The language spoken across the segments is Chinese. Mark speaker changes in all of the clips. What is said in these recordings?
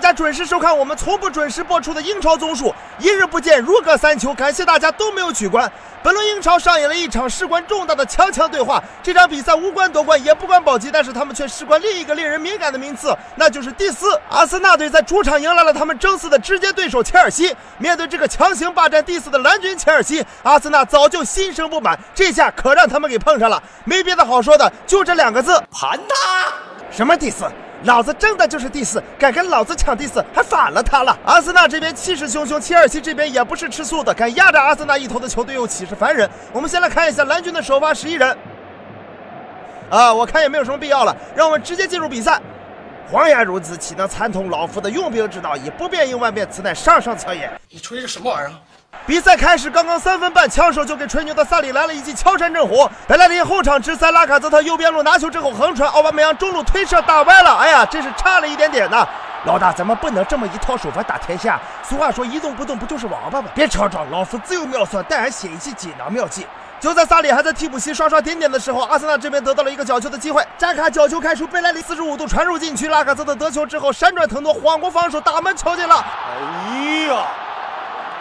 Speaker 1: 家准时收看我们从不准时播出的英超综述。一日不见，如隔三秋。感谢大家都没有取关。本轮英超上演了一场事关重大的强强对话。这场比赛无关夺冠，也不关保级，但是他们却事关另一个令人敏感的名次，那就是第四。阿森纳队在主场迎来了他们争四的直接对手切尔西。面对这个强行霸占第四的蓝军切尔西，阿森纳早就心生不满，这下可让他们给碰上了。没别的好说的，就这两个字：
Speaker 2: 盘他！
Speaker 1: 什么第四？老子争的就是第四，敢跟老子抢第四，还反了他了。阿森纳这边气势汹汹，切尔西这边也不是吃素的，敢压着阿森纳一头的球队又岂是凡人？我们先来看一下蓝军的首发十一人。啊，我看也没有什么必要了，让我们直接进入比赛。黄言如此岂能参透老夫的用兵之道？以不变应万变，此乃上上策也。
Speaker 2: 你吹的什么玩意儿？
Speaker 1: 比赛开始，刚刚三分半，枪手就给吹牛的萨里来了一记敲山震虎。贝莱林后场直塞拉卡泽特右边路拿球之后横传，奥巴梅扬中路推射打歪了。哎呀，真是差了一点点呐！老大，咱们不能这么一套手法打天下。俗话说，一动不动不就是王八吗？别吵吵，老夫自有妙算，待俺写一记锦囊妙计。就在萨里还在替补席刷刷点点的时候，阿森纳这边得到了一个角球的机会。扎卡角球开出，贝莱里四十五度传入禁区，拉卡泽特得球之后闪转腾挪，晃过防守，打门球进了。
Speaker 2: 哎呀，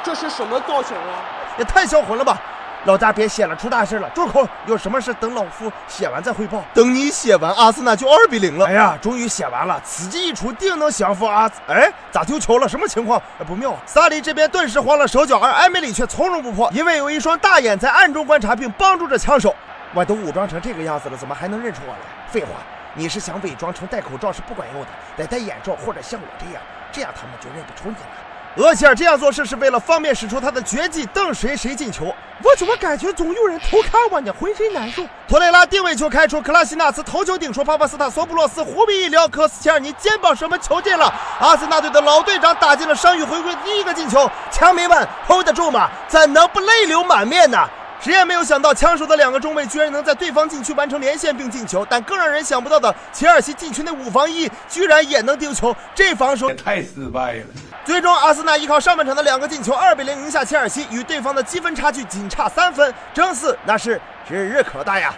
Speaker 2: 这是什么造型啊？
Speaker 1: 也太销魂了吧！老大别写了，出大事了！住口！有什么事等老夫写完再汇报。等你写完，阿森纳就二比零了。哎呀，终于写完了，此计一出，定能降服阿。哎，咋丢球了？什么情况？不妙！萨利这边顿时慌了手脚，而埃梅里却从容不迫，因为有一双大眼在暗中观察并帮助着枪手。我都武装成这个样子了，怎么还能认出我来？废话，你是想伪装成戴口罩是不管用的，得戴眼罩或者像我这样，这样他们就认不出你了。厄齐尔这样做事是为了方便使出他的绝技，瞪谁谁进球。我怎么感觉总有人偷看我呢？浑身难受。托雷拉定位球开出，克拉西纳斯头球顶出，帕帕斯塔索布洛斯弧臂一撩，科斯切尔尼肩膀什么球进了。阿森纳队的老队长打进了伤愈回归第一个进球，强迷们 hold 得住吗？怎能不泪流满面呢？谁也没有想到，枪手的两个中卫居然能在对方禁区完成连线并进球，但更让人想不到的，切尔西禁区内五防一居然也能丢球，这防守
Speaker 2: 也太失败了。
Speaker 1: 最终，阿森纳依靠上半场的两个进球，二比零赢下切尔西，与对方的积分差距仅差三分，争四那是指日可待呀。